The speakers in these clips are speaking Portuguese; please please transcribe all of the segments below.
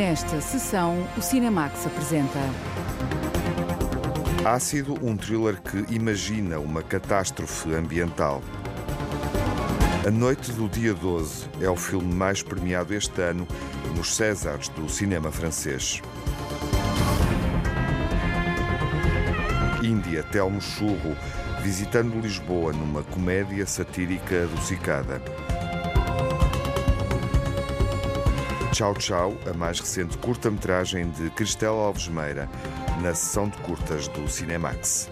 nesta sessão, o Cinemax apresenta. Ácido, um thriller que imagina uma catástrofe ambiental. A Noite do Dia 12 é o filme mais premiado este ano nos Césars do cinema francês. Índia, Telmo Churro, visitando Lisboa numa comédia satírica adocicada. Tchau Tchau, a mais recente curta-metragem de Cristela Alves Meira, na sessão de curtas do Cinemax.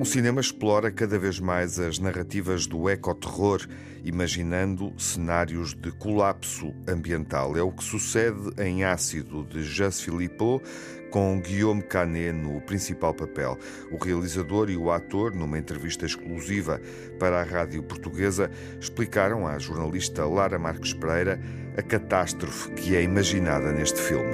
O cinema explora cada vez mais as narrativas do ecoterror, imaginando cenários de colapso ambiental. É o que sucede em Ácido, de Jas Philippot, com Guillaume Canet no principal papel. O realizador e o ator, numa entrevista exclusiva para a rádio portuguesa, explicaram à jornalista Lara Marques Pereira a catástrofe que é imaginada neste filme.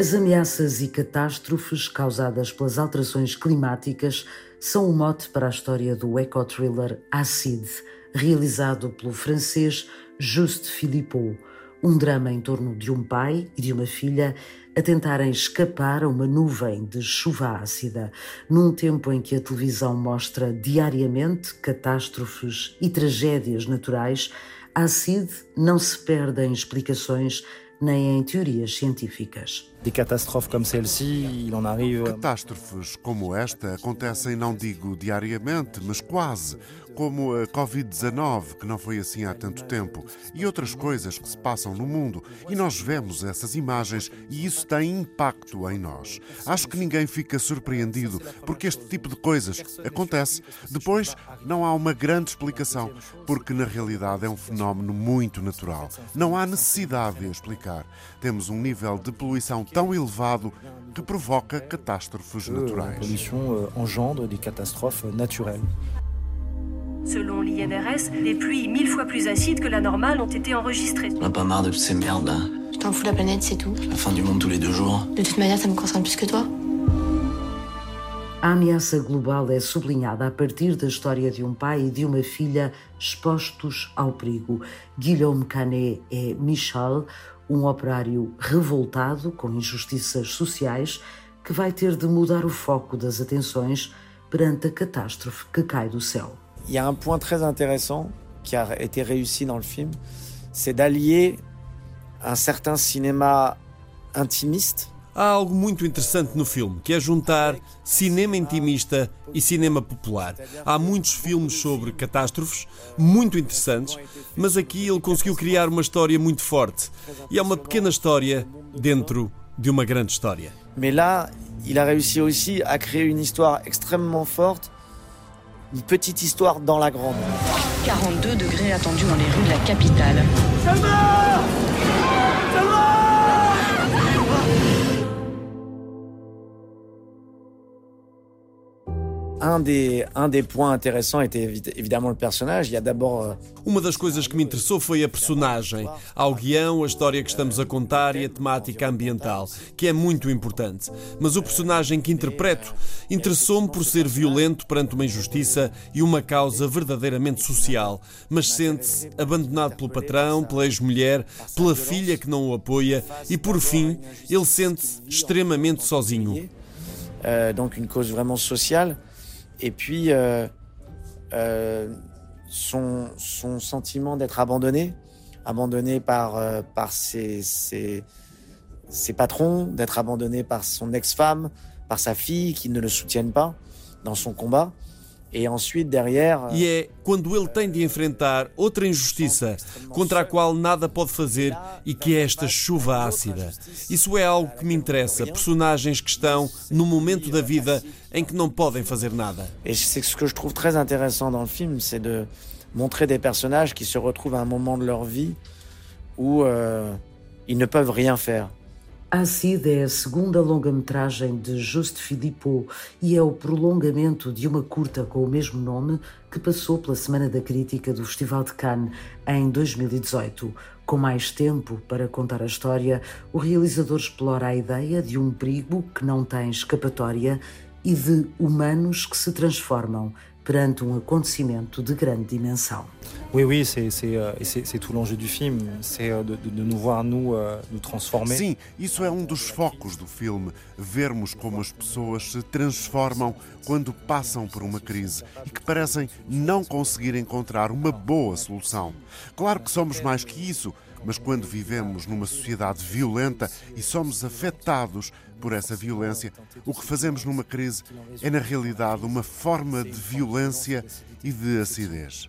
As ameaças e catástrofes causadas pelas alterações climáticas são o mote para a história do eco-thriller Acide, realizado pelo francês Juste Philippot, um drama em torno de um pai e de uma filha a tentarem escapar a uma nuvem de chuva ácida, num tempo em que a televisão mostra diariamente catástrofes e tragédias naturais, Acide não se perde em explicações nem em teorias científicas. Des catastrophes comme celle-ci, il en arrive. Catástrofes como esta acontecem, não digo diariamente, mas quase como a Covid-19, que não foi assim há tanto tempo, e outras coisas que se passam no mundo, e nós vemos essas imagens e isso tem impacto em nós. Acho que ninguém fica surpreendido porque este tipo de coisas acontece. Depois, não há uma grande explicação, porque na realidade é um fenómeno muito natural. Não há necessidade de explicar. Temos um nível de poluição tão elevado que provoca catástrofes naturais. Engendre des catastrophes naturelles. Selon l'INRS, des pluies mille fois plus acides que la normale ont été enregistrées. On a pas marre de toutes ces merdes là. Je t'en fous la planète, c'est tout. La fin du monde tous les deux jours. De toute manière, ça me concerne plus que toi. A ameaça global é sublinhada a partir da história de um pai e de uma filha expostos ao perigo. Guillaume Canet é Michel, um operário revoltado com injustiças sociais que vai ter de mudar o foco das atenções perante a catástrofe que cai do céu. Il y a un point très intéressant qui a été réussi dans le film, c'est d'allier un certain cinéma intimiste Há algo muito interessante no filme, que é juntar cinema intimista e cinema popular. Há muitos filmes sobre catástrofes, muito interessantes, mas aqui ele conseguiu criar uma história muito forte. E é uma pequena história dentro de uma grande história. Mais là, il a réussi aussi à créer une histoire extrêmement forte, une petite histoire dans la grande. 42 degrés attendus dans les rues de la capitale. Un des, un des points intéressants était évi- évidemment le personnage. Il y a d'abord euh, Uma das coisas que me interessou foi a personagem, ao guião, a história que estamos a contar e a temática ambiental, que é muito importante. Mas o personagem que interpreto interessou-me por ser violento perante uma injustiça e uma causa verdadeiramente social, mas sente-se abandonado pelo patrão, pela ex-mulher, pela filha que não o apoia e, por fim, ele sente-se extremamente sozinho. euh, donc une cause vraiment sociale. Et puis euh, euh, son, sentiment d'être abandonné, abandonné par, euh, ses patrons, d'être abandonné par son ex-femme, par sa fille qui ne le soutiennent pas dans son combat. E é quando ele tem de enfrentar outra injustiça contra a qual nada pode fazer e que é esta chuva ácida. Isso é algo que me interessa. Personagens que estão no momento da vida em que não podem fazer nada. Et c'est ce que je trouve très intéressant dans le film, c'est de montrer des personnages qui se retrouvent à un moment de leur vie où euh, ils ne peuvent rien faire. Acide é a segunda longa-metragem de Juste Philippot e é o prolongamento de uma curta com o mesmo nome que passou pela Semana da Crítica do Festival de Cannes em 2018. Com mais tempo para contar a história, o realizador explora a ideia de um perigo que não tem escapatória e de humanos que se transformam perante um acontecimento de grande dimensão. Oui, oui, c'est tout l'enjeu du film, c'est de, de, de, nous voir nous uh, nous transformer. Sim, isso é um dos focos do filme, vermos como as pessoas se transformam quando passam por uma crise e que parecem não conseguir encontrar uma boa solução. Claro que somos mais que isso, mas quando vivemos numa sociedade violenta e somos afetados por essa violência, o que fazemos numa crise é, na realidade, uma forma de violência e de acidez.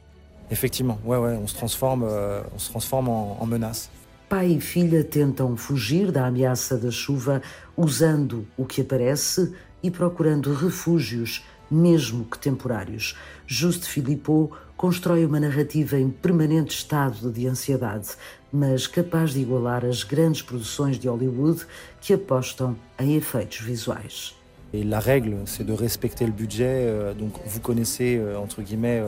Effectivement, ouais, ouais, on se transforme, euh, on se transforme en, en menace. Pai e filha tentam fugir da ameaça da chuva usando o que aparece e procurando refúgios, mesmo que temporários. Juste Philippot constrói uma narrativa em permanente estado de ansiedade, mas capaz de igualar as grandes produções de Hollywood que apostam em efeitos visuais. Et la règle, c'est de respecter le budget. Euh, donc, vous connaissez, euh, entre guillemets,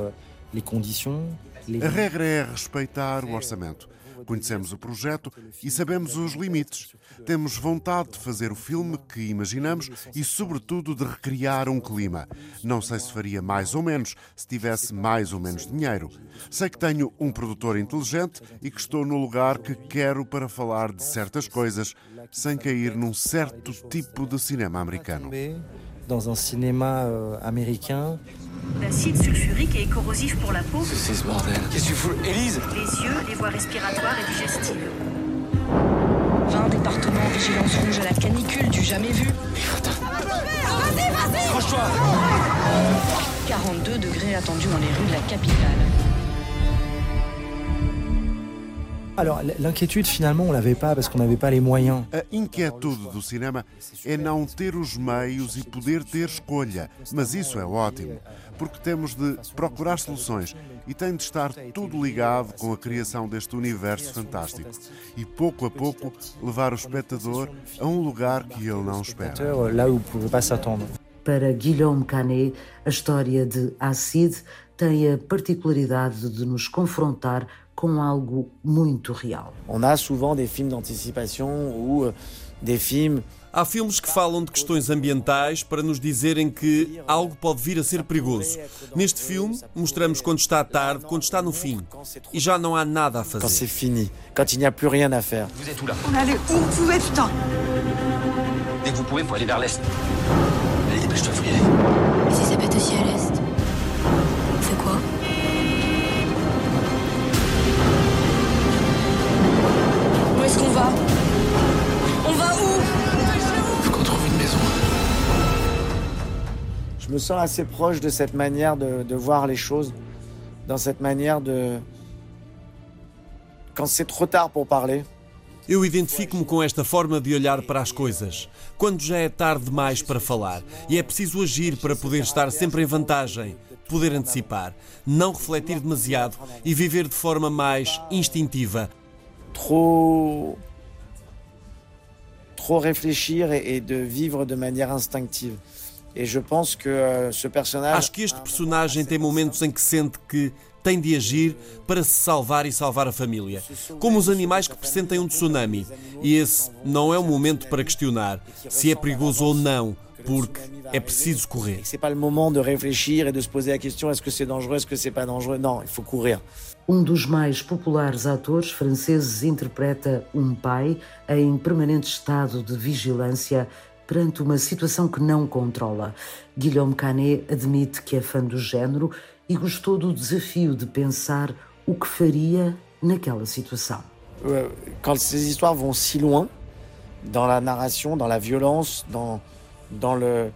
les conditions. Les... A regra é respeitar o orçamento. Conhecemos o projeto e sabemos os limites. Temos vontade de fazer o filme que imaginamos e, sobretudo, de recriar um clima. Não sei se faria mais ou menos se tivesse mais ou menos dinheiro. Sei que tenho um produtor inteligente e que estou no lugar que quero para falar de certas coisas, sem cair num certo tipo de cinema americano. Dans un cinéma euh, américain. L'acide sulfurique est corrosif pour la peau. C'est ce bordel. Qu'est-ce que tu fous Élise? Les yeux, les voies respiratoires et digestives. 20 départements vigilance rouge à la canicule du jamais vu. Vas-y, vas-y Accroche-toi 42 degrés attendus dans les rues de la capitale. Alors, l'inquiétude, finalement, on l'avait pas parce qu'on n'avait pas les moyens. A inquietude do cinema é não ter os meios e poder ter escolha. Mas isso é ótimo, porque temos de procurar soluções e tem de estar tudo ligado com a criação deste universo fantástico. E pouco a pouco levar o espectador a um lugar que ele não espera. Où pas s'attendre. Para Guillaume Canet, a história de Acide tem a particularidade de nos confrontar com algo muito real. On a souvent des films d'anticipation ou euh, des films Há filmes que falam de questões ambientais para nos dizerem que algo pode vir a ser perigoso. Neste filme, mostramos quando está tarde, quando está no fim. E já não há nada a quand c'est fazer. fini, quand il n'y a plus rien à faire. Vous êtes où là On allait où vous pouvez, putain Dès que vous pouvez, faut aller vers l'est. Allez, dépêche-toi, faut y aller. Me sens assez proche de cette manière de, de voir les choses, dans cette manière de... Quand c'est trop tard pour parler, Eu identifico-me com esta forma de olhar para as coisas. Quando já é tarde demais para falar e é preciso agir para poder estar sempre em vantagem, poder antecipar, não refletir demasiado e viver de forma mais instintiva. trop... trop réfléchir et, de vivre de manière instinctive. Euh. Acho que este personagem tem momentos em que sente que tem de agir para se salvar e salvar a família. Como os animais que pressentem um tsunami. E esse não é o momento para questionar se é perigoso ou não, porque é preciso correr. C'est pas le moment de réfléchir et de se poser la question est-ce que c'est dangereux, est-ce que c'est pas dangereux. Non, il faut courir. Um dos mais populares atores franceses interpreta um pai em permanente estado de vigilância perante uma situação que não controla. Guillaume Canet admite que é fã do género e gostou do desafio de pensar o que faria naquela situação. Euh, Quand ces histoires vont si loin, dans la narration, dans la violence, dans, dans le...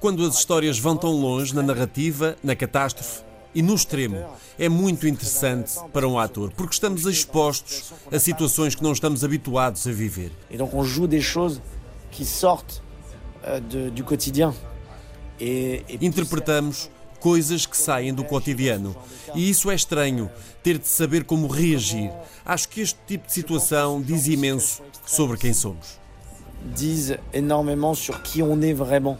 Quando as histórias vão tão longe na narrativa, na catástrofe e no extremo, é muito interessante para um ator, porque estamos expostos a situações que não estamos habituados a viver. Et donc on joue des choses qui sortent euh, de- du quotidien. Et, et Interpretamos coisas que saem do cotidiano. E isso é estranho, ter de saber como reagir. Acho que este tipo de situação diz imenso sobre quem somos. disent énormément sur qui on est vraiment.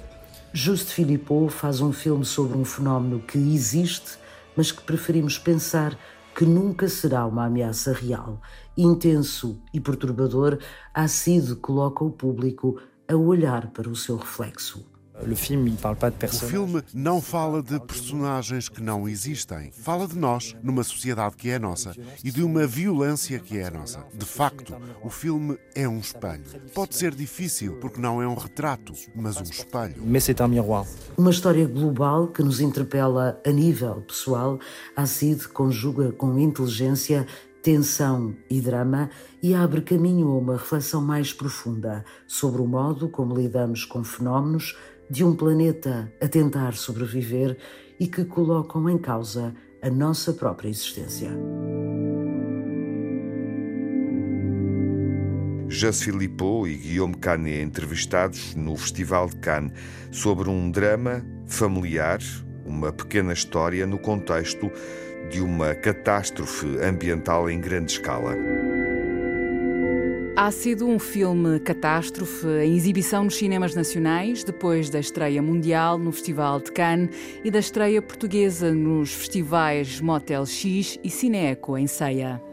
Juste Philippot faz um filme sobre um fenómeno que existe, mas que preferimos pensar que nunca será uma ameaça real. Intenso e perturbador, Acide coloca o público a olhar para o seu reflexo. O filme não fala de personagens que não existem. Fala de nós, numa sociedade que é nossa, e de uma violência que é nossa. De facto, o filme é um espelho. Pode ser difícil, porque não é um retrato, mas um espelho. Uma história global que nos interpela a nível pessoal. A CID conjuga com inteligência tensão e drama e abre caminho a uma reflexão mais profunda sobre o modo como lidamos com fenómenos de um planeta a tentar sobreviver e que colocam em causa a nossa própria existência. Jas Philippot e Guillaume Canet entrevistados no Festival de Cannes sobre um drama familiar, uma pequena história no contexto de uma catástrofe ambiental em grande escala. Há sido um filme catástrofe em exibição nos cinemas nacionais, depois da estreia mundial no Festival de Cannes e da estreia portuguesa nos festivais Motel X e Cineeco em Ceia.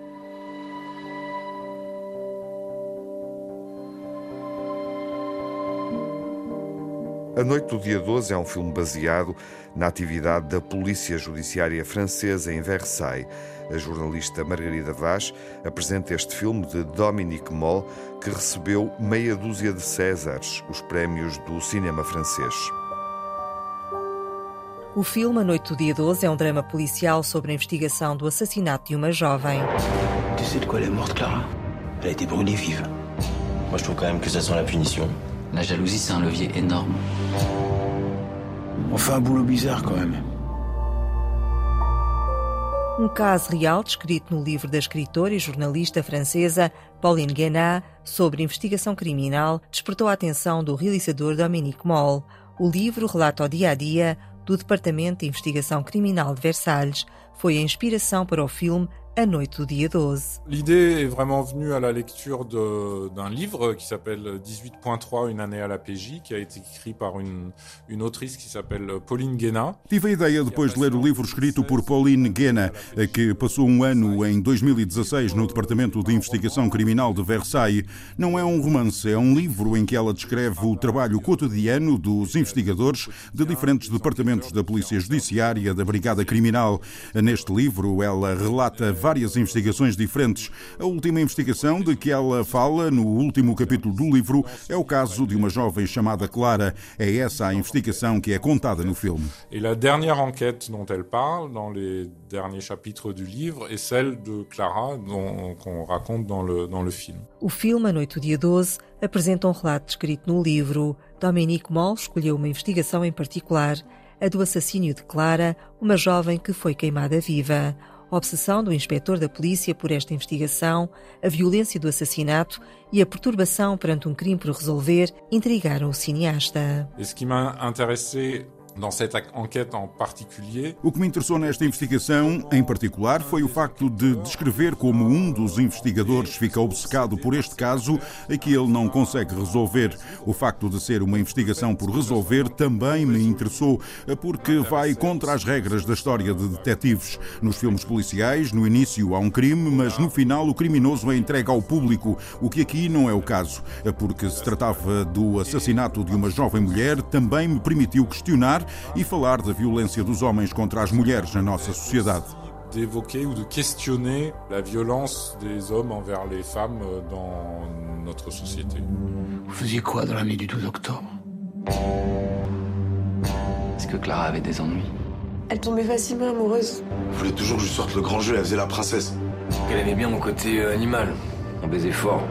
A Noite do Dia 12 é um filme baseado na atividade da Polícia Judiciária Francesa em Versailles. A jornalista Margarida Vaz apresenta este filme de Dominique Moll, que recebeu meia dúzia de Césares, os prémios do cinema francês. O filme A Noite do Dia 12 é um drama policial sobre a investigação do assassinato de uma jovem. Tu sais de quoi elle est morte, Clara Elle a été brûlée vive. Moi, je trouve quand même que ça sent la punition. La jalousie, c'est un levier énorme. On fait un boulot bizarre quand même. Um caso real descrito no livro da escritora e jornalista francesa Pauline Guénat sobre investigação criminal despertou a atenção do realizador Dominique Moll. O livro relata o dia a dia do Departamento de Investigação Criminal de Versalhes. Foi a inspiração para o filme A Noite do Dia 12. L'idée est vraiment venue à la lecture d'un livre qui s'appelle 18.3 Une année à la PJ, qui a été écrit par une, une autrice qui s'appelle Pauline Guéna. Tive a ideia depois de ler o livro escrito por Pauline Guéna, que passou um ano em 2016 no Departamento de Investigação Criminal de Versailles. Não é um romance, é um livro em que ela descreve o trabalho cotidiano dos investigadores de diferentes departamentos da Polícia Judiciária, da Brigada Criminal. Neste livro, ela relata várias investigações diferentes. A última investigação de que ela fala no último capítulo do livro é o caso de uma jovem chamada Clara. É essa a investigação que é contada no filme. E a dernière enquête dont elle parle dans les derniers chapitres du livre est celle de Clara qu'on raconte dans le, dans le film. O filme A Noite do Dia 12 apresenta um relato descrito no livro. Dominique Moll escolheu uma investigação em particular, a do assassínio de Clara, uma jovem que foi queimada viva a obsessão do inspetor da polícia por esta investigação, a violência do assassinato e a perturbação perante um crime por resolver intrigaram o cineasta. Dans cette enquête en particulier. O que me interessou nesta investigação, em particular, foi o facto de descrever como um dos investigadores fica obcecado por este caso e que ele não consegue resolver. O facto de ser uma investigação por resolver também me interessou, porque vai contra as regras da história de detetives. Nos filmes policiais, no início há um crime, mas no final o criminoso é entregue ao público, o que aqui não é o caso, porque se tratava do assassinato de uma jovem mulher, também me permitiu questionar e falar da violência dos homens contra as mulheres na nossa sociedade. d'évoquer ou de questionner la violence des hommes envers les femmes dans notre société. Vous faisiez quoi dans la nuit du 12 octobre Est-ce que Clara avait des ennuis Elle tombait facilement amoureuse. Vous voulez toujours que je sorte le grand jeu, elle faisait la princesse. Elle aimait bien mon côté euh, animal. On baisait fort.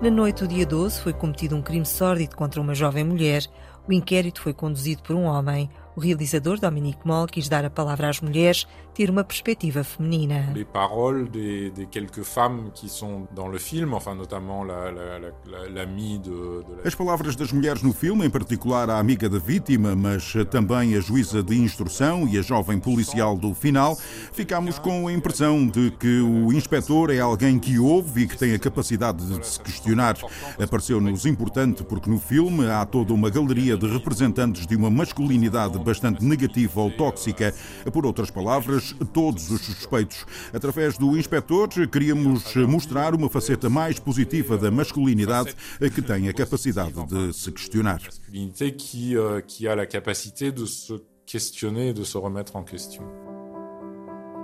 Na noite do dia 12 foi cometido um crime sórdido contra uma jovem mulher. O inquérito foi conduzido por um homem. O realizador Dominique Moll quis dar a palavra às mulheres, ter uma perspectiva feminina. Les paroles des, des quelques femmes qui sont dans le film, enfin notamment l'amie la, la, de, de la... As palavras das mulheres no filme, em particular a amiga da vítima, mas também a juíza de instrução e a jovem policial do final, ficámos com a impressão de que o inspetor é alguém que ouve e que tem a capacidade de se questionar. Pareceu-nos importante porque no filme há toda uma galeria de representantes de uma masculinidade bastante negativa ou tóxica. Por outras palavras, todos os suspeitos. Através do inspetor, queríamos mostrar uma faceta mais positiva da masculinidade que tem a capacidade de se questionar. Qui, euh, a capacité de se questionner et de se remettre en question.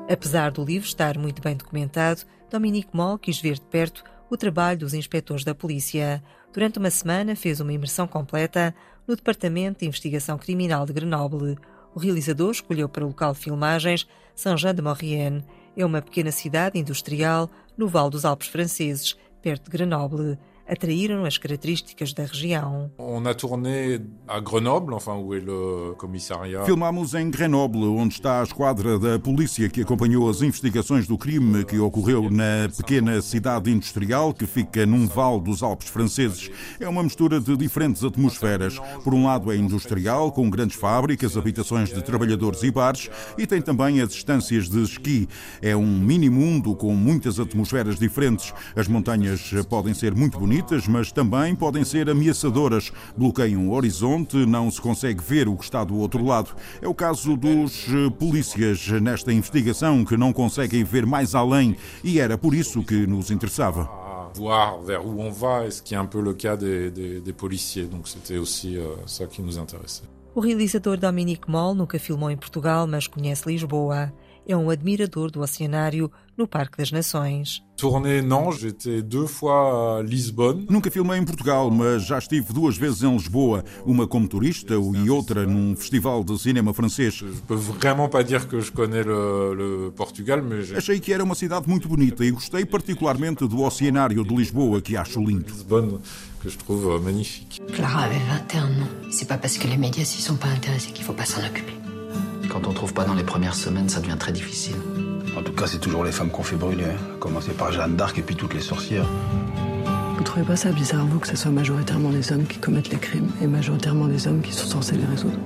Apesar do livro estar muito bem documentado, Dominique Moll quis ver de perto o trabalho dos inspectores da polícia. Durante uma semana fez uma imersão completa no Departamento de Investigação Criminal de Grenoble. O realizador escolheu para o local de filmagens Saint-Jean-de-Maurienne. É uma pequena cidade industrial no Vale dos Alpes franceses, perto de Grenoble atraíram as características da região. On a tourné à Grenoble, enfin où est le commissariat. Filmámos em Grenoble, onde está a esquadra da polícia que acompanhou as investigações do crime que ocorreu na pequena cidade industrial que fica num vale dos Alpes franceses. É uma mistura de diferentes atmosferas. Por um lado é industrial, com grandes fábricas, habitações de trabalhadores e bares, e tem também as estâncias de esqui. É um mini mundo com muitas atmosferas diferentes. As montanhas podem ser muito bonitas bonitas, mas também podem ser ameaçadoras. Bloqueiam o horizonte, não se consegue ver o que está do outro lado. É o caso dos eh, polícias nesta investigação que não conseguem ver mais além e era por isso que nos interessava. Voir vers où on va, ce qui est un peu le cas des, des, des policiers. Donc c'était aussi euh, ça qui nous intéressait. O realizador Dominique Moll nunca filmou em Portugal, mas conhece Lisboa. É um admirador do oceanário no Parque das Nações. Tournée, não, j'étais deux fois à Lisbonne. Nunca filmei em Portugal, mas já estive duas vezes em Lisboa, uma como turista e outra num festival de cinema francês. Achei que era uma cidade muito bonita e gostei particularmente do oceanário de Lisboa, que acho lindo. Que je trouve euh, magnifique. Clara avait 21 ans. C'est pas parce que les médias s'y sont pas intéressés qu'il faut pas s'en occuper. Quand on trouve pas dans les premières semaines, ça devient très difficile. En tout cas, c'est toujours les femmes qu'on fait brûler. Hein. Commencer par Jeanne d'Arc et puis toutes les sorcières. Vous trouvez pas ça bizarre, vous, que ce soit majoritairement les hommes qui commettent les crimes et majoritairement les hommes qui sont censés les résoudre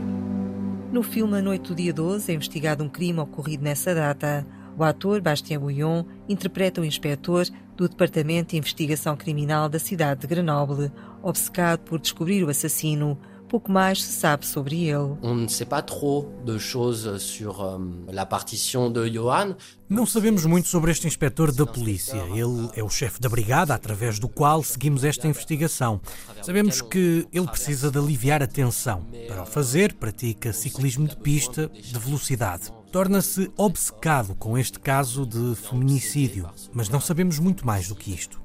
No filme A Noite do Dia 12 é investigado um crime ocorrido nessa data. O ator Bastien Bouillon interpreta o inspetor do Departamento de Investigação Criminal da cidade de Grenoble, obcecado por descobrir o assassino, pouco mais se sabe sobre ele. On ne sait pas trop de choses sur um, la partition de Johan. Não sabemos muito sobre este inspetor da polícia. Ele é o chefe da brigada através do qual seguimos esta investigação. Sabemos que ele precisa de aliviar a tensão. Para o fazer, pratica ciclismo de pista de velocidade. Torna-se obcecado com este caso de feminicídio, mas não sabemos muito mais do que isto.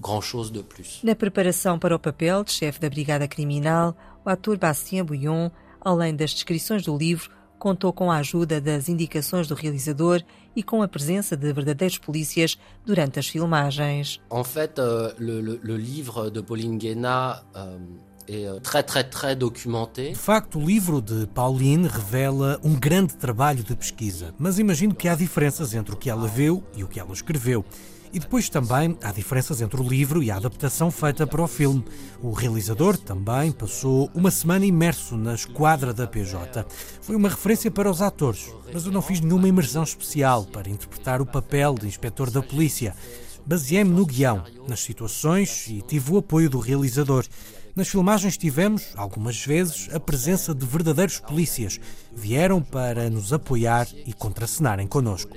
Grand-chose de plus. Na preparação para o papel de chefe da Brigada Criminal, o ator Bastien Bouillon, além das descrições do livro, contou com a ajuda das indicações do realizador e com a presença de verdadeiros polícias durante as filmagens. En fait, euh, le, le, le, livre de Pauline Guéna euh, est très, très, très documenté. De facto, o livro de Pauline revela um grande trabalho de pesquisa, mas imagino que há diferenças entre o que ela viu e o que ela escreveu. E depois também há diferenças entre o livro e a adaptação feita para o filme. O realizador também passou uma semana imerso na esquadra da PJ. Foi uma referência para os atores, mas eu não fiz nenhuma imersão especial para interpretar o papel de inspetor da polícia. Baseei-me no guião, nas situações e tive o apoio do realizador. Nas filmagens tivemos, algumas vezes, a presença de verdadeiros polícias. Vieram para nos apoiar e contracenarem connosco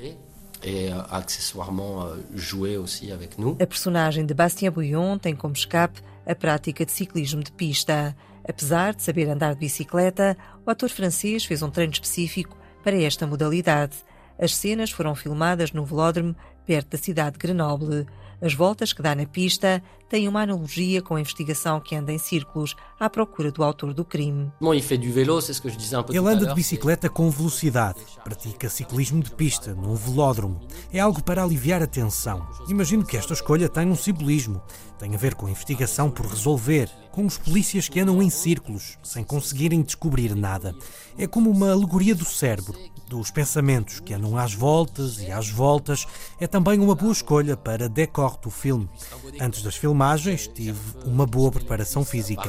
et accessoirement jouer aussi avec nous. A personagem de Bastien Bouillon tem como escape a prática de ciclismo de pista. Apesar de saber andar de bicicleta, o ator francês fez um treino específico para esta modalidade. As cenas foram filmadas no velódromo perto da cidade de Grenoble. As voltas que dá na pista têm uma analogia com a investigação que anda em círculos à procura do autor do crime. Ele anda de bicicleta com velocidade, pratica ciclismo de pista num velódromo. É algo para aliviar a tensão. Imagino que esta escolha tem um simbolismo. Tem a ver com a investigação por resolver, com os polícias que andam em círculos, sem conseguirem descobrir nada. É como uma alegoria do cérebro, dos pensamentos que andam às voltas e às voltas. É também uma boa escolha para decor do filme. Antes das filmagens, tive uma boa preparação física.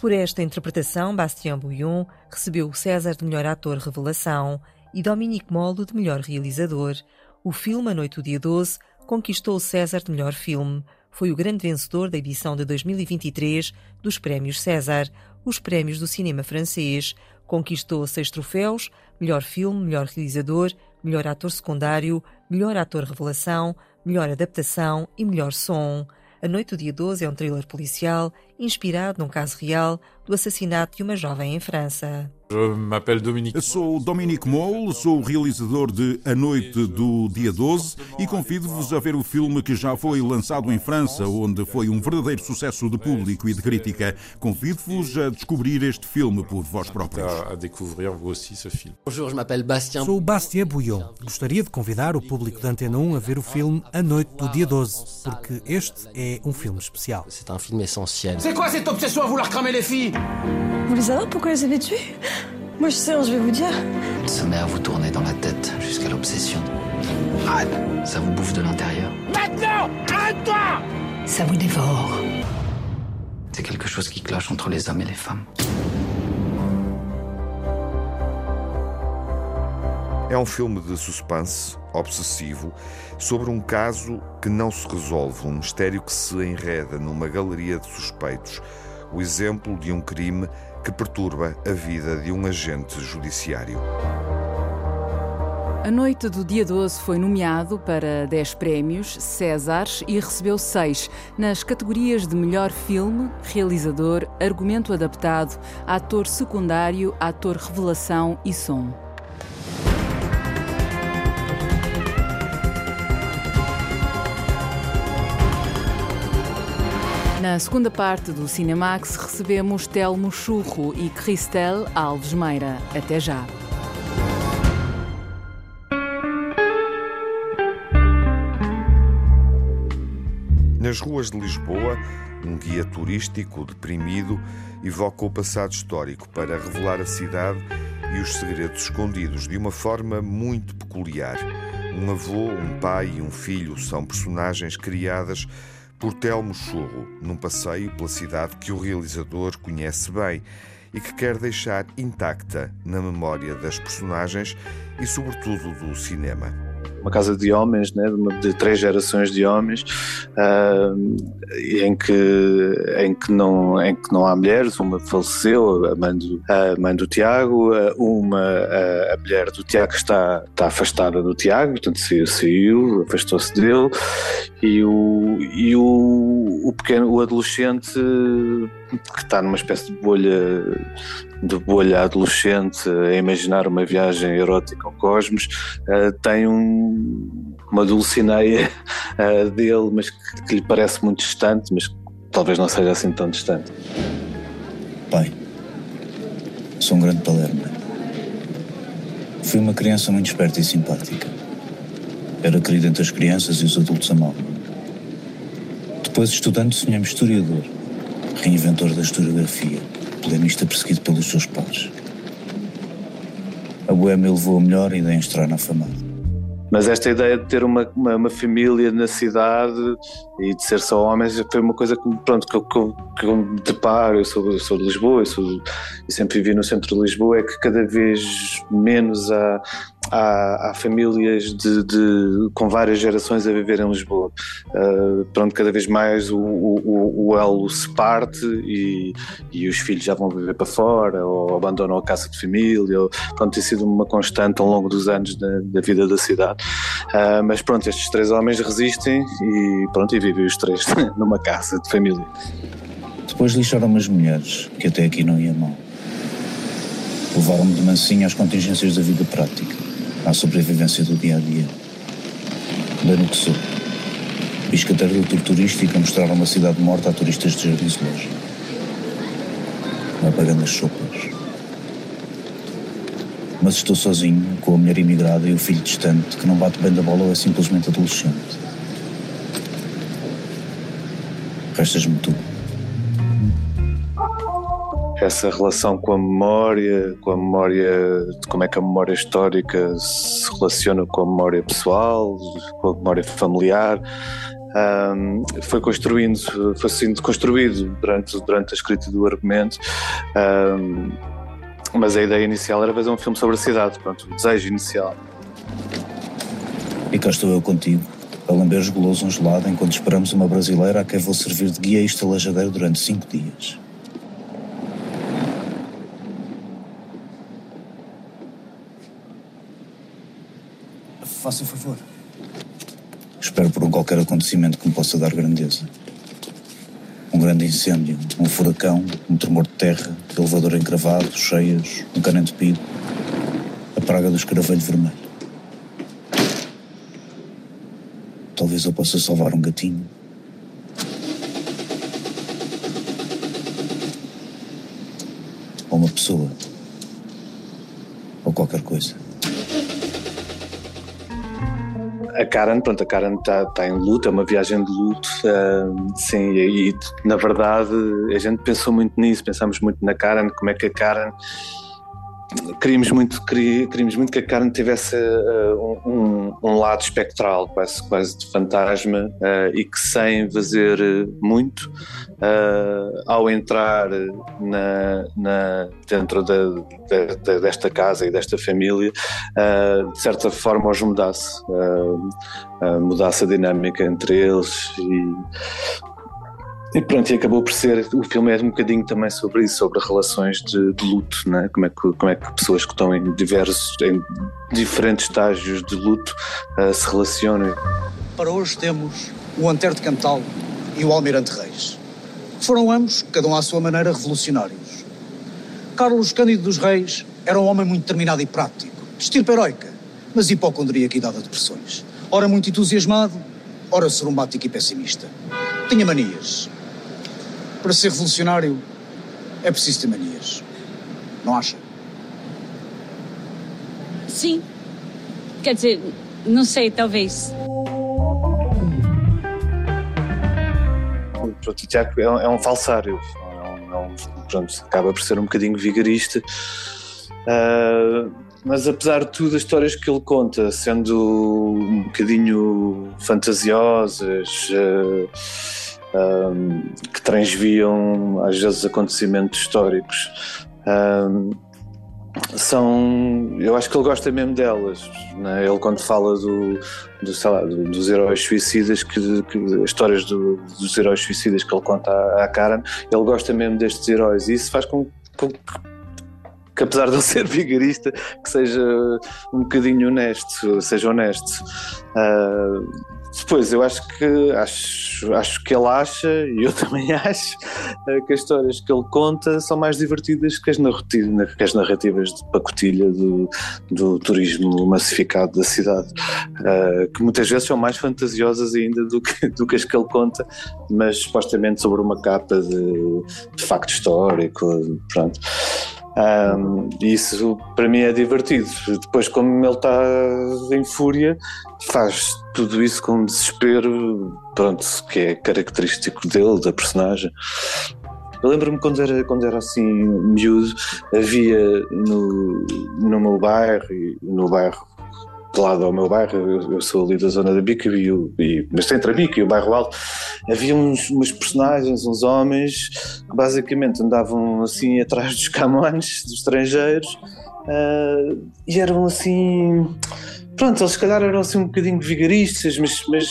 Por esta interpretação, Bastien Bouillon recebeu o César de melhor ator revelação e Dominique Moll de melhor realizador. O filme A Noite do Dia 12 conquistou o César de melhor filme. Foi o grande vencedor da edição de 2023 dos Prémios César. os prémios do cinema francês. Conquistou seis troféus: melhor filme, melhor realizador, melhor ator secundário, melhor ator revelação, melhor adaptação e melhor som. A Noite do Dia 12 é um thriller policial inspirado num caso real do assassinato de uma jovem em França. Sou Dominique Moll, sou o realizador de A Noite do Dia 12 e convido-vos a ver o filme que já foi lançado em França, onde foi um verdadeiro sucesso de público e de crítica. Convido-vos a descobrir este filme por vós próprios. Sou Bastien Bouillon. Gostaria de convidar o público da Antena 1 a ver o filme A Noite do Dia 12, porque este é um filme especial. C'est un film essentiel. C'est quoi cette obsession à vouloir cramer les filles Vous voulez savoir pourquoi je les avais tués Moi je sais, je vais vous dire. Ça met à vous tourner dans la tête jusqu'à l'obsession. Arrête, ça vous bouffe de l'intérieur. Maintenant Arrête-toi Ça vous dévore. C'est quelque chose qui cloche entre les hommes et les femmes. É um filme de suspense, obsessivo, sobre um caso que não se resolve, um mistério que se enreda numa galeria de suspeitos. O exemplo de um crime que perturba a vida de um agente judiciário. A noite do dia 12 foi nomeado para 10 prémios Césares e recebeu 6 nas categorias de melhor filme, realizador, argumento adaptado, ator secundário, ator revelação e som. Na segunda parte do Cinemax recebemos Telmo Churro e Cristel Alves Meira. Até já. Nas ruas de Lisboa, um guia turístico deprimido evoca o passado histórico para revelar a cidade e os segredos escondidos de uma forma muito peculiar. Um avô, um pai e um filho são personagens criadas por Telmo Churro, num passeio pela cidade que o realizador conhece bem e que quer deixar intacta na memória das personagens e, sobretudo, do cinema uma casa de homens, né, de, uma, de três gerações de homens, uh, em, que, em, que não, em que não há mulheres. Uma faleceu, a mãe do, a mãe do Tiago, uma, a, a mulher do Tiago está, está afastada do Tiago, portanto saiu, saiu afastou-se dele, e o, e o, o pequeno, o adolescente que está numa espécie de bolha de bolha adolescente a imaginar uma viagem erótica ao cosmos uh, tem um, uma dulcineia uh, dele mas que, que, lhe parece muito distante mas talvez não seja assim tão distante Pai sou um grande palermo fui uma criança muito esperta e simpática era querido entre as crianças e os adultos amavam depois estudante sonhei-me historiador reinventor da historiografia, polemista perseguido pelos seus pares. A boêmia levou a melhor e em estar na famada. Mas esta ideia de ter uma, uma, uma, família na cidade e de ser só homens foi uma coisa que, pronto, que, que, que eu me deparo. Eu sou, eu sou de Lisboa, eu, sou, eu sempre vivi no centro de Lisboa. É que cada vez menos há, há, há famílias de, de, com várias gerações a viver em Lisboa. Uh, pronto, cada vez mais o, o, o elo se parte e, e, os filhos já vão viver para fora ou abandonam a casa de família. Ou, pronto, tem sido uma constante ao longo dos anos da, da vida da cidade. Uh, mas pronto, estes três homens resistem e pronto, e vivem os três numa casa de família. Depois lixaram-me as mulheres, que até aqui não ia mal. Levaram-me de mansinho às contingências da vida prática à sobrevivência do dia a dia. Bem no que sou. Piscateiro do tour turístico a mostrar uma cidade morta a turistas de jardim zoológico. Apagando as sopas. Mas estou sozinho, com a mulher imigrada e o filho distante que não bate bem da bola ou é simplesmente adolescente. Restas-me tu essa relação com a memória, com a memória de como é que a memória histórica se relaciona com a memória pessoal, com a memória familiar. Um, foi construindo, foi sendo construído durante, durante a escrita do argumento. Um, mas a ideia inicial era fazer um filme sobre a cidade, pronto, o desejo inicial. E cá estou eu contigo, a lamber os golosos um gelado enquanto esperamos uma brasileira a quem vou servir de guia e estalajadeiro durante cinco dias. Faça um favor. Espero por um qualquer acontecimento que me possa dar grandeza. Um grande incêndio, um furacão, um tremor de terra, elevador encravado, cheias, um cano entupido, a praga do escaravelho vermelho. Talvez eu possa salvar um gatinho. Ou uma pessoa. Ou qualquer coisa. A Karen, pronto, a Karen está tá em luto, é uma viagem de luto, uh, sim, e, e, na verdade a gente pensou muito nisso, pensamos muito na Karen, como é que a Karen queríamos muito, queríamos muito que a Karen tivesse uh, um, um, lado espectral, quase, quase de fantasma, uh, e que sem fazer muito, uh, ao entrar na, na dentro desta casa e desta família, de certa forma os mudasse, mudasse a dinâmica entre eles e e pronto, e acabou por ser, o filme é um bocadinho também sobre isso, sobre relações de, de luto, né? como, é que, como é que pessoas que estão em diversos, em diferentes estágios de luto uh, se relacionam. Para hoje temos o Antero de Cantal e o Almirante Reis. Foram ambos, cada um à sua maneira, revolucionários. Carlos Cândido dos Reis era um homem muito determinado e prático, de estirpe heroica, mas hipocondríaco e dado a depressões. Ora muito entusiasmado, ora sorumbático e pessimista. Tinha manias, para ser revolucionário é preciso ter manias. Não acha? Sim. Quer dizer, não sei, talvez. O Tiago é, um falsário. É um, é um, pronto, acaba por ser um bocadinho vigarista. Uh, mas apesar de tudo, as histórias que ele conta, sendo um bocadinho fantasiosas. Uh, um, que transviam às vezes acontecimentos históricos. Um, são, eu acho que ele gosta mesmo delas. Né? Ele quando fala do, do, lá, do dos heróis suicidas, que, que as histórias do, dos heróis suicidas que ele conta à, à Karen, ele gosta mesmo destes heróis e isso faz com, com que apesar de ele ser vigarista, que seja um bocadinho honesto, seja honesto. Uh, depois, eu acho que acho, acho que ele acha, e eu também acho, eh, que as histórias que ele conta são mais divertidas que as narrativas, que as narrativas de pacotilha do, do turismo massificado da cidade, uh, que muitas vezes são mais fantasiosas ainda do que, do que as que ele conta, mas supostamente sobre uma capa de, de facto histórico, pronto. Um, isso para mim é divertido. Depois, como ele está em fúria, faz tudo isso com desespero, pronto, que é característico dele, da personagem. Eu lembro-me quando era, quando era assim miúdo, havia no, no meu bairro, no bairro de lado ao meu bairro, eu, eu sou ali da zona da Bica, e, e, mas entre a Bica e o bairro Alto, havia uns, uns personagens, uns homens, que basicamente andavam assim atrás dos camões, dos estrangeiros, uh, e eram assim Pronto, eles se calhar eram assim um bocadinho vigaristas, mas, mas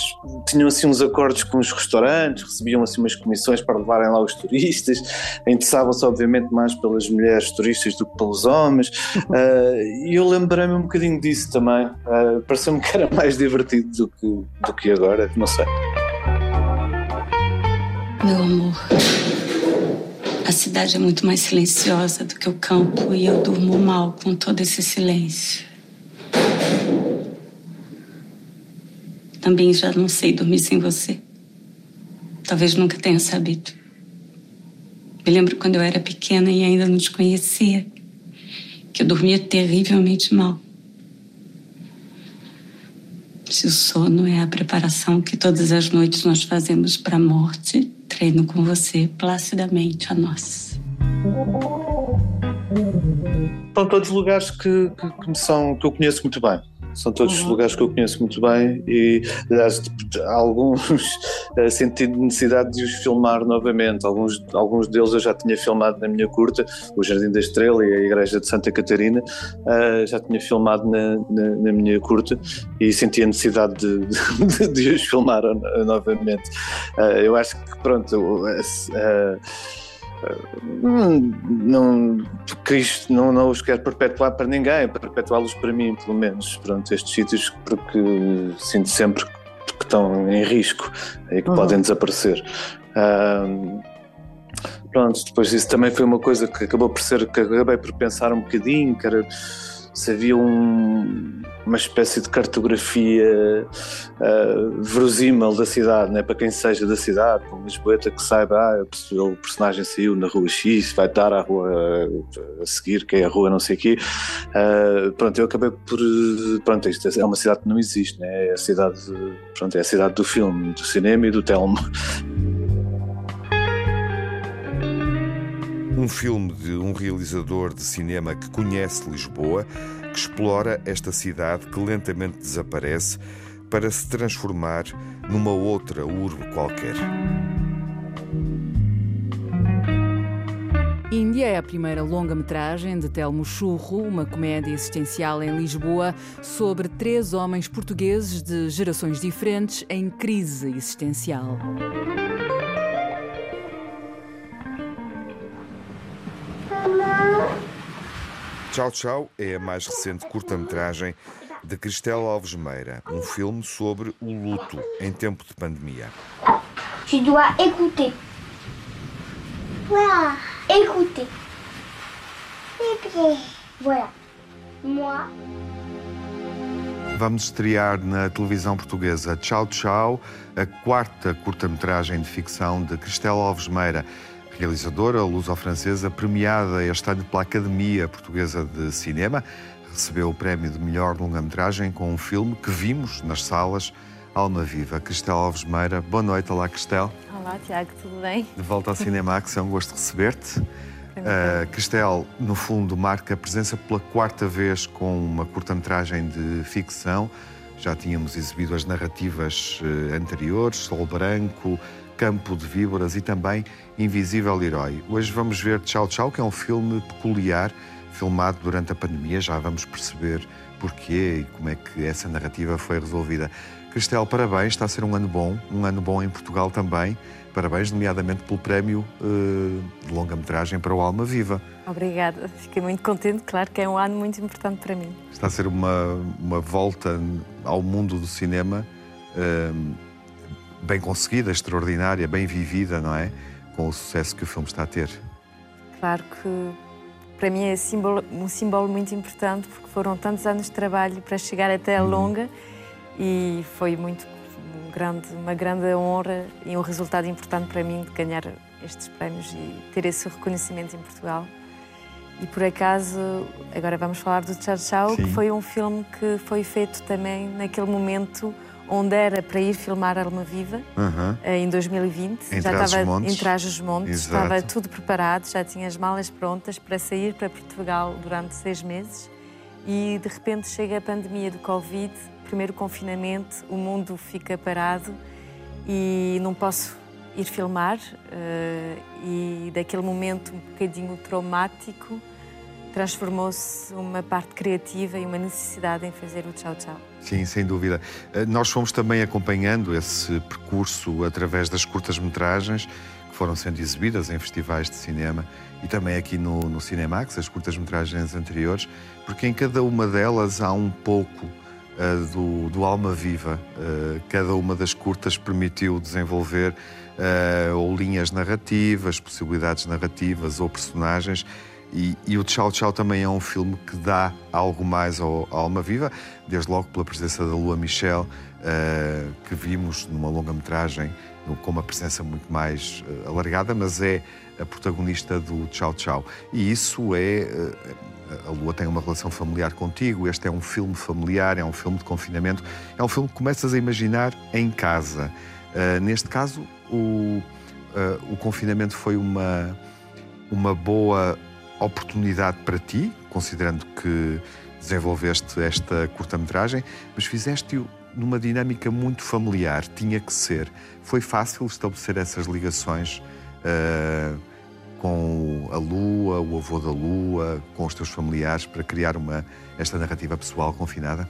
tinham assim uns acordos com os restaurantes, recebiam assim umas comissões para levarem lá os turistas, interessavam-se obviamente mais pelas mulheres turistas do que pelos homens, uh, e eu lembrei-me um bocadinho disso também, uh, pareceu-me que era mais divertido do que, do que agora, não sei. Meu amor, a cidade é muito mais silenciosa do que o campo e eu durmo mal com todo esse silêncio. Também já não sei dormir sem você. Talvez nunca tenha sabido. Me lembro quando eu era pequena e ainda não te conhecia, que eu dormia terrivelmente mal. Se o sono é a preparação que todas as noites nós fazemos para a morte, treino com você placidamente a nós. São todos lugares que, que, que, são, que eu conheço muito bem. São todos uhum. lugares que eu conheço muito bem e, aliás, alguns eh, senti necessidade de os filmar novamente. Alguns, alguns deles eu já tinha filmado na minha curta, o Jardim da Estrela e a Igreja de Santa Catarina, uh, já tinha filmado na, na, na, minha curta e senti a necessidade de, de, de os filmar novamente. Uh, eu acho que, pronto. Uh, Hum, não, Cristo não, não os quer perpetuar para ninguém, perpetuá-los para mim, pelo menos. Pronto, estes sítios porque sinto sempre que estão em risco e que uhum. podem desaparecer. Um, pronto, depois isso também foi uma coisa que acabou por ser, que acabei por pensar um bocadinho, que era se havia um, uma espécie de cartografia uh, verosímil da cidade, né? para quem seja da cidade, um lisboeta que saiba, ah, o personagem saiu na rua X, vai dar à rua a seguir, que é a rua não sei o quê. Uh, pronto, eu acabei por. Pronto, isto é uma cidade que não existe, né? é, a cidade, pronto, é a cidade do filme, do cinema e do Telmo. Um filme de um realizador de cinema que conhece Lisboa, que explora esta cidade que lentamente desaparece para se transformar numa outra urbe qualquer. Índia é a primeira longa-metragem de Telmo Churro, uma comédia existencial em Lisboa sobre três homens portugueses de gerações diferentes em crise existencial. Tchau Tchau é a mais recente curta-metragem de Cristela Alves Meira, um filme sobre o luto em tempo de pandemia. Tu dois écouter. Voilà, écouter. Voilà. Moi. Vamos estrear na televisão portuguesa Tchau Tchau, a quarta curta-metragem de ficção de Cristela Alves Meira realizadora luso-francesa premiada este ano pela Academia Portuguesa de Cinema. Recebeu o prémio de melhor longa-metragem com um filme que vimos nas salas Alma Viva. Cristel Alves Meira, boa noite. Olá, Cristel. Olá, Tiago, tudo bem? De volta ao Cinemax, é um gosto receber-te. Uh, Cristel, no fundo, marca a presença pela quarta vez com uma curta-metragem de ficção. Já tínhamos exibido as narrativas uh, anteriores, Sol Branco, Campo de Víboras e também Invisível Herói. Hoje vamos ver Tchau Tchau, que é um filme peculiar, filmado durante a pandemia. Já vamos perceber porquê e como é que essa narrativa foi resolvida. Cristel, parabéns, está a ser um ano bom, um ano bom em Portugal também. Parabéns, nomeadamente pelo prémio uh, de longa-metragem para o Alma Viva. Obrigada, fiquei muito contente, claro que é um ano muito importante para mim. Está a ser uma, uma volta ao mundo do cinema. Uh, bem conseguida, extraordinária, bem vivida, não é? Com o sucesso que o filme está a ter. Claro que para mim é símbolo, um símbolo muito importante porque foram tantos anos de trabalho para chegar até a hum. longa e foi muito um grande, uma grande honra e um resultado importante para mim de ganhar estes prémios e ter esse reconhecimento em Portugal. E por acaso, agora vamos falar do Tchau Tchau, que foi um filme que foi feito também naquele momento onde era para ir filmar Alma Viva uhum. em 2020. Em já estava em Trás-os-Montes, estava tudo preparado, já tinha as malas prontas para sair para Portugal durante seis meses. E de repente chega a pandemia do Covid, primeiro confinamento, o mundo fica parado e não posso ir filmar. Uh, e daquele momento um bocadinho traumático transformou-se uma parte criativa e uma necessidade em fazer o tchau tchau. Sim, sem dúvida. Eh, nós fomos também acompanhando esse percurso através das curtas-metragens que foram sendo exibidas em festivais de cinema e também aqui no, no Cinemax, as curtas-metragens anteriores, porque em cada uma delas há um pouco uh, do, do, alma viva. Uh, cada uma das curtas permitiu desenvolver uh, ou linhas narrativas, possibilidades narrativas ou personagens e, e, o Tchau Tchau também é um filme que dá algo mais ao, à alma viva, desde logo pela presença da Lua Michel, uh, que vimos numa longa-metragem com uma presença muito mais uh, alargada, mas é a protagonista do Tchau Tchau. E isso é. Uh, a Lua tem uma relação familiar contigo, este é um filme familiar, é um filme de confinamento, é um filme que começas a imaginar em casa. neste caso, o, o confinamento foi uma, uma boa oportunidade para ti, considerando que desenvolveste esta curta-metragem, mas fizeste-o numa dinâmica muito familiar, tinha que ser. Foi fácil estabelecer essas ligações uh, com a Lua, o avô da Lua, com os teus familiares, para criar uma, esta narrativa pessoal confinada?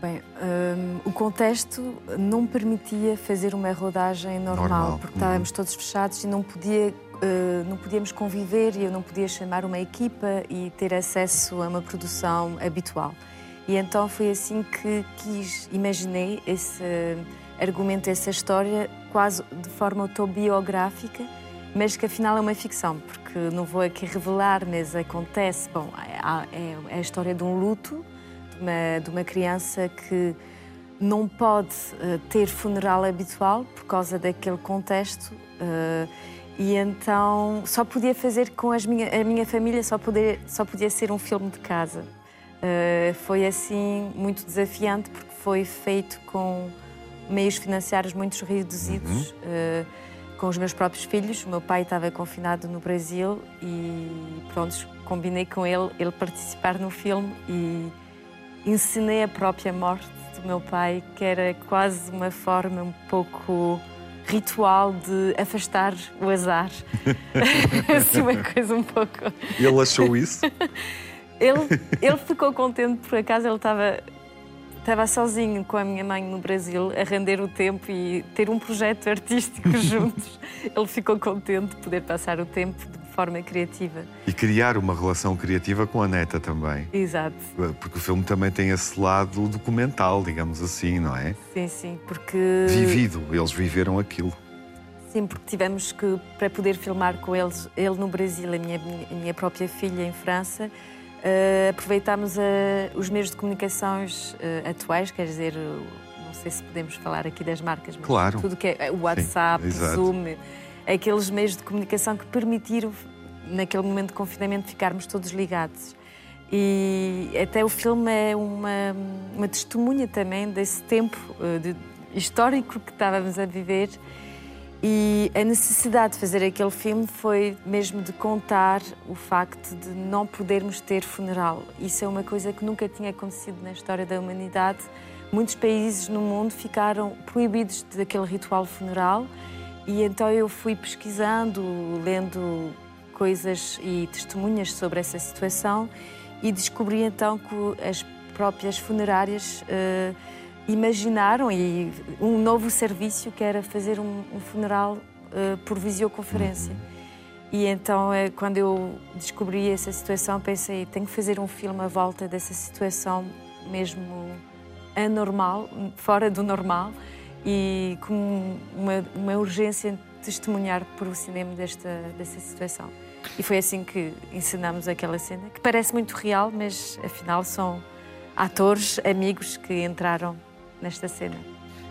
Bem, um, o contexto não permitia fazer uma rodagem normal, normal. porque estávamos uhum. todos fechados e não podia uh, não podíamos conviver e eu não podia chamar uma equipa e ter acesso a uma produção habitual. E então foi assim que quis, imaginei esse argumento, essa história quase de forma autobiográfica, mas que afinal é uma ficção, porque não vou aqui revelar, mas acontece. Bom, é, é a história de um luto de uma, de uma criança que não pode uh, ter funeral habitual por causa daquele contexto. Uh, e então só podia fazer com as minha, a minha família, só, poder, só podia ser um filme de casa. Uh, foi assim muito desafiante porque foi feito com meios financiários muito reduzidos, uhum. com os meus próprios filhos. O meu pai estava confinado no Brasil e pronto, combinei com ele ele participar no filme e ensinei a própria morte do meu pai, que era quase uma forma um pouco ritual de afastar o azar. assim, uma coisa um pouco. Ele achou isso? ele, ele ficou contente, por acaso ele estava. Estava sozinho com a minha mãe no Brasil a render o tempo e ter um projeto artístico juntos. Ele ficou contente de poder passar o tempo forma criativa. E criar uma relação criativa com a neta também. Exato. Porque o filme também tem esse lado documental, digamos assim, não é? Sim, sim, porque. Vivido, eles viveram aquilo. Sim, porque tivemos que, para poder filmar com eles, ele no Brasil, a minha, a minha própria filha em França, uh, aproveitámos uh, os meios de comunicações uh, atuais, quer dizer, não sei se podemos falar aqui das marcas, mas claro. tudo que é o WhatsApp, Sim, Zoom, aqueles meios de comunicação que permitiram naquele momento de confinamento, ficarmos todos ligados. E até o filme é uma, uma testemunha também desse tempo uh, de, histórico que estávamos a viver. E a necessidade de fazer aquele filme foi mesmo de contar o facto de não podermos ter funeral. Isso é uma coisa que nunca tinha acontecido na história da humanidade. Muitos países no mundo ficaram proibidos daquele ritual funeral. E então eu fui pesquisando, lendo coisas e testemunhas sobre essa situação e descobri então que as próprias funerárias uh, imaginaram e um novo serviço que era fazer um, um funeral uh, por videoconferência. Uhum. E então, é, quando eu descobri essa situação, pensei, tenho que fazer um filme à volta dessa situação mesmo anormal, fora do normal, e com uma, uma urgência testemunhar por o cinema desta, dessa situação. E foi assim que ensinamos aquela cena, que parece muito real, mas afinal são atores, amigos que entraram nesta cena.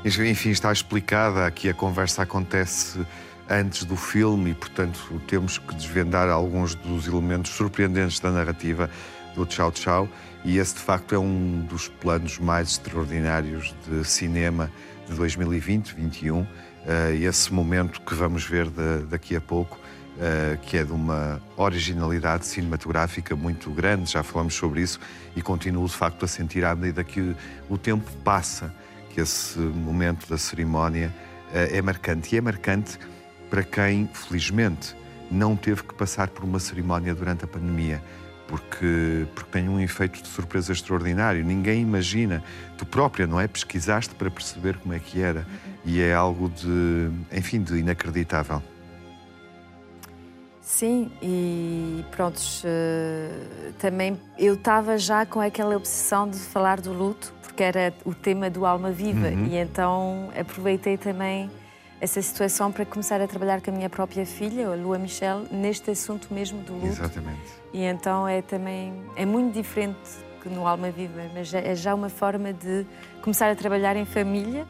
Enfim, está explicada aqui a conversa acontece antes do filme e, portanto, temos que desvendar alguns dos elementos surpreendentes da narrativa do Tchau Tchau. E esse, de facto, é um dos planos mais extraordinários de cinema de 2020-21. Uh, eh, esse momento que vamos ver de, daqui a pouco uh, que é de uma originalidade cinematográfica muito grande, já falamos sobre isso, e continuo de facto a sentir à medida que o tempo passa que esse momento da cerimónia uh, é marcante. E é marcante para quem, felizmente, não teve que passar por uma cerimónia durante a pandemia. Porque, porque tem um efeito de surpresa extraordinário. Ninguém imagina. Tu própria, não é? Pesquisaste para perceber como é que era. E é algo de, enfim, de inacreditável. Sim, e pronto, uh, também eu estava já com aquela obsessão de falar do luto, porque era o tema do Alma Viva, uhum. e então aproveitei também essa situação para começar a trabalhar com a minha própria filha, a Lua Michel, neste assunto mesmo do luto. Exatamente. E então é também, é muito diferente que no Alma Viva, mas é já uma forma de começar a trabalhar em família,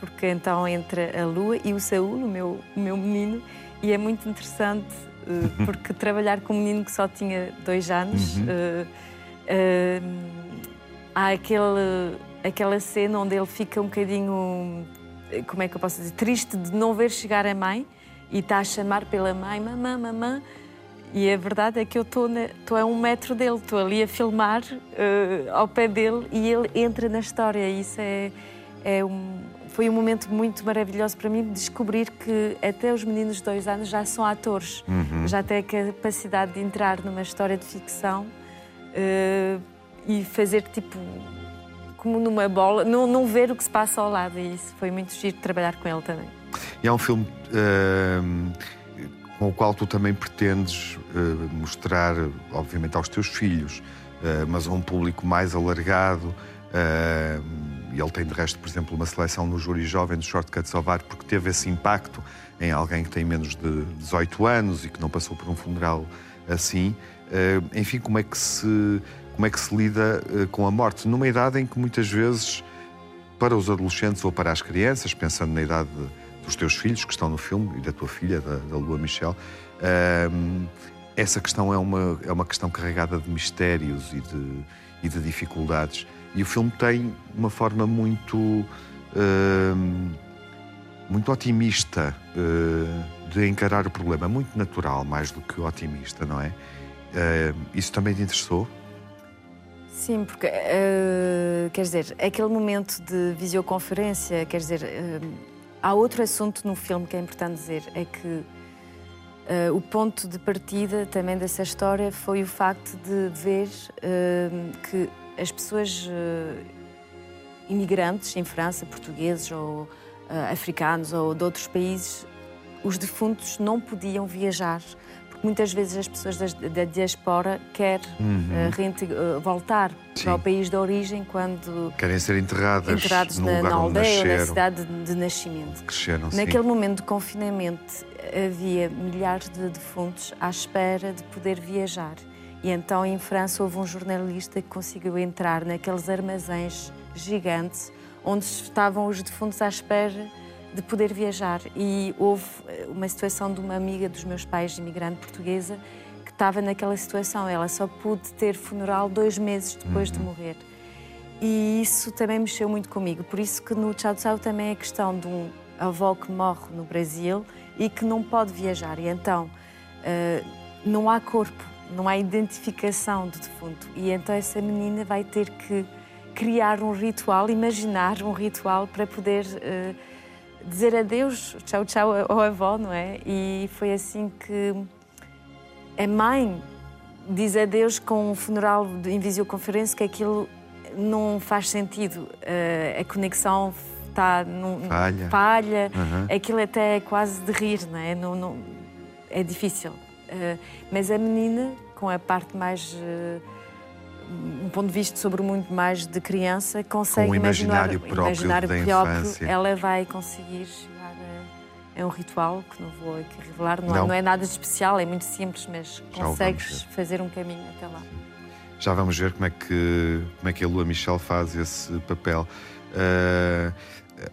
porque então entra a Lua e o Saúl, o meu, o meu menino, e é muito interessante eh, porque trabalhar com um menino que só tinha dois anos, uhum. uh, uh, há aquele, aquela cena onde ele fica um bocadinho, como é que eu posso dizer, triste de não ver chegar a mãe e está a chamar pela mãe, mamã, mamã. E a verdade é que eu estou a um metro dele, estou ali a filmar uh, ao pé dele e ele entra na história. Isso é, é um, foi um momento muito maravilhoso para mim descobrir que até os meninos de dois anos já são atores, uhum. já têm a capacidade de entrar numa história de ficção uh, e fazer tipo como numa bola, não, não ver o que se passa ao lado. E isso foi muito giro trabalhar com ele também. E há um filme uh, com o qual tu também pretendes uh, mostrar, obviamente, aos teus filhos, uh, mas a um público mais alargado. Uh, e ele tem, de resto, por exemplo, uma seleção no júri jovem do Shortcuts of Art, porque teve esse impacto em alguém que tem menos de 18 anos e que não passou por um funeral assim. enfim, como é que se, como é que se lida com a morte? Numa idade em que muitas vezes, para os adolescentes ou para as crianças, pensando na idade dos teus filhos que estão no filme e da tua filha, da, da Lua Michel, um, essa questão é uma, é uma questão carregada de mistérios e de, e de dificuldades. E o filme tem uma forma muito. Um, muito otimista uh, de encarar o problema, muito natural, mais do que otimista, não é? Uh, isso também te interessou? Sim, porque, uh, quer dizer, aquele momento de videoconferência, quer dizer, Há outro assunto no filme que é importante dizer, é que uh, o ponto de partida também dessa história foi o facto de ver uh, que as pessoas uh, imigrantes em França, portugueses ou africanos ou de outros países, os defuntos não podiam viajar muitas vezes as pessoas da, diaspora querem uhum. uh, voltar Sim. para o país de origem quando querem ser enterradas, enterrados na, na aldeia ou na cidade de nascimento. Cresceram, Naquele sim. momento de confinamento havia milhares de defuntos à espera de poder viajar. E então em França houve um jornalista que conseguiu entrar naqueles armazéns gigantes onde estavam os defuntos à espera de poder viajar. E houve eh, uma situação de uma amiga dos meus pais, imigrante portuguesa, que estava naquela situação. Ela só pôde ter funeral dois meses depois uhum. de morrer. E isso também mexeu muito comigo. Por isso que no Tchau Tchau também é questão de um avó que morre no Brasil e que não pode viajar. E então uh, não há corpo, não há identificação do defunto. E então essa menina vai ter que criar um ritual, imaginar um ritual para poder uh, dizer adeus, tchau, tchau ao avó, não é? E foi assim que a mãe diz adeus com um funeral em videoconferência que aquilo não faz sentido. Uh, a conexão está num, falha, falha. Uhum. aquilo até é quase de rir, não é? Não, não é difícil. Uh, mas a menina, com a parte mais. Um ponto de vista sobre muito mais de criança, consegue Com o imaginário imaginar, próprio imaginário da próprio, infância. ela vai conseguir chegar a, a, um ritual que não vou aqui revelar, não, é, não. não é nada de especial, é muito simples, mas Já consegues fazer um caminho até lá. Já vamos ver como é que, como é que a Lua Michel faz esse papel. Uh,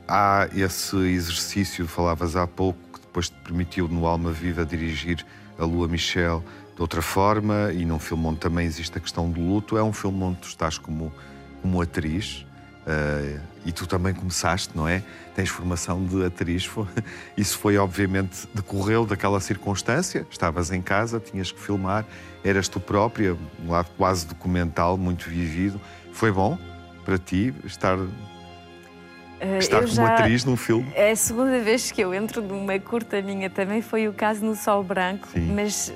há esse exercício, falavas há pouco, que depois te permitiu no Alma Viva dirigir a Lua Michel de outra forma e num filme onde também existe a questão do luto. É um filme onde tu estás como, como atriz uh, e tu também começaste, não é? Tens formação de atriz. Isso foi, obviamente, decorreu daquela circunstância. Estavas em casa, tinhas que filmar, eras tu própria, um lado quase documental, muito vivido. Foi bom para ti estar Uh, Estar como já, atriz num filme. É a segunda vez que eu entro numa curta minha também foi o caso no Sol Branco, Sim. mas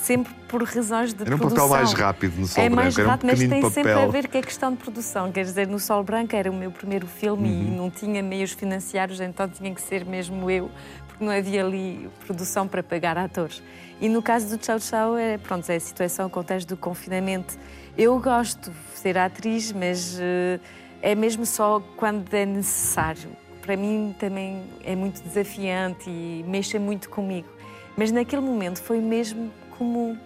sempre por razões de era um produção. papel mais rápido no Sol é Branco, mais rápido, um mas tem papel. sempre a ver com a questão de produção. Quer dizer, no Sol Branco era o meu primeiro filme uhum. e não tinha meios financiários, então tinha que ser mesmo eu, porque não havia ali produção para pagar atores. E no caso do Tchau Tchau, é, pronto, é a situação, o contexto do confinamento. Eu gosto de ser atriz, mas uh, é mesmo só quando é necessário para mim também é muito desafiante e mexe muito comigo. Mas naquele momento foi mesmo como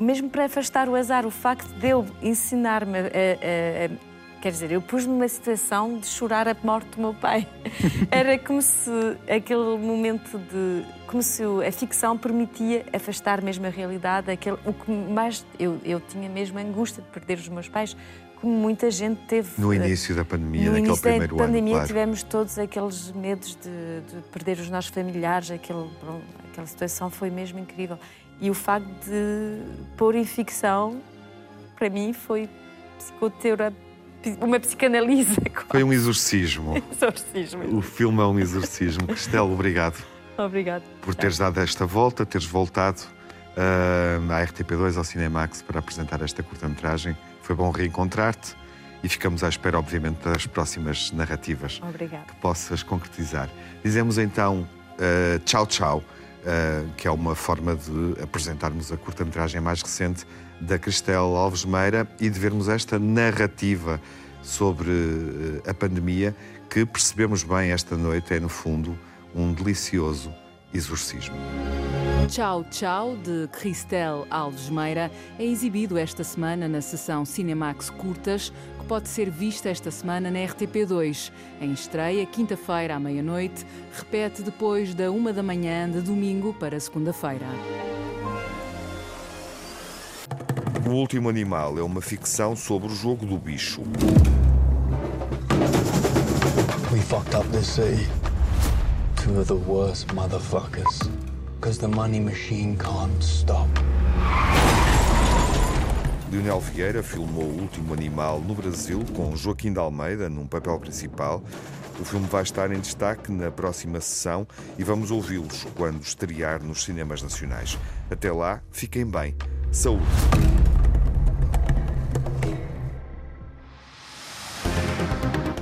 mesmo para afastar o azar, o facto de eu ensinar-me a, a, a, quer dizer, eu pus-me numa situação de chorar a morte do meu pai. Era como se aquele momento de como se a ficção permitia afastar mesmo a realidade, aquele o que mais eu, eu tinha mesmo angústia de perder os meus pais, como muita gente teve. No início da pandemia, no naquele primeiro ano. Na pandemia claro. tivemos todos aqueles medos de, de perder os nossos familiares, aquele, aquela situação foi mesmo incrível. E o facto de pôr em ficção, para mim, foi psicoterapia uma psicanalise. Foi um exorcismo. exorcismo. O filme é um exorcismo. Cristela, obrigado. Obrigado. Por teres dado esta volta, teres voltado uh, à RTP2, ao Cinemax, para apresentar esta curta-metragem. Foi bom reencontrar-te e ficamos à espera, obviamente, das próximas narrativas Obrigada. que possas concretizar. Dizemos então uh, tchau, tchau que é uma forma de apresentarmos a curta-metragem mais recente da Cristel Alves Meira e de vermos esta narrativa sobre a pandemia que percebemos bem esta noite é, no fundo, um delicioso exorcismo. Tchau Tchau, de Cristel Alves Meira, é exibido esta semana na sessão Cinemax Curtas, que pode ser vista esta semana na RTP2. Em estreia, quinta-feira à meia-noite, repete depois da uma da manhã de domingo para segunda-feira. O Último Animal é uma ficção sobre o jogo do bicho. We fucked up this city. Two of the worst motherfuckers. Because the money machine can't stop. Leonel Vieira filmou O Último Animal no Brasil com Joaquim de Almeida num papel principal. O filme vai estar em destaque na próxima sessão e vamos ouvi-los quando estrear nos cinemas nacionais. Até lá, fiquem bem. Saúde!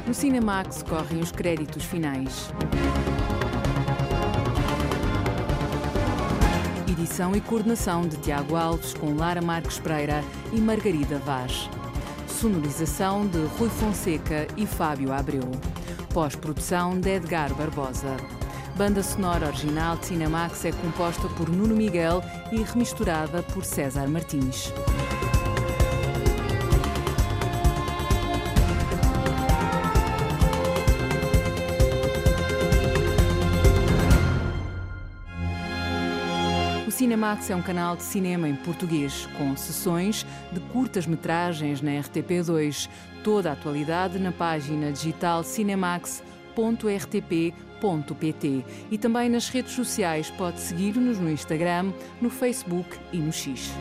No Cinemax correm os créditos finais. Edição e coordenação de Tiago Alves com Lara Marques Pereira e Margarida Vaz. Sonorização de Rui Fonseca e Fábio Abreu. Pós-produção de Edgar Barbosa. Banda sonora original de Cinemax é composta por Nuno Miguel e remisturada por César Martins. Cinemax é um canal de cinema em português, com sessões de curtas-metragens na RTP2. Toda a atualidade na página digital cinemax.rtp.pt e também nas redes sociais. Pode seguir-nos no Instagram, no Facebook e no X.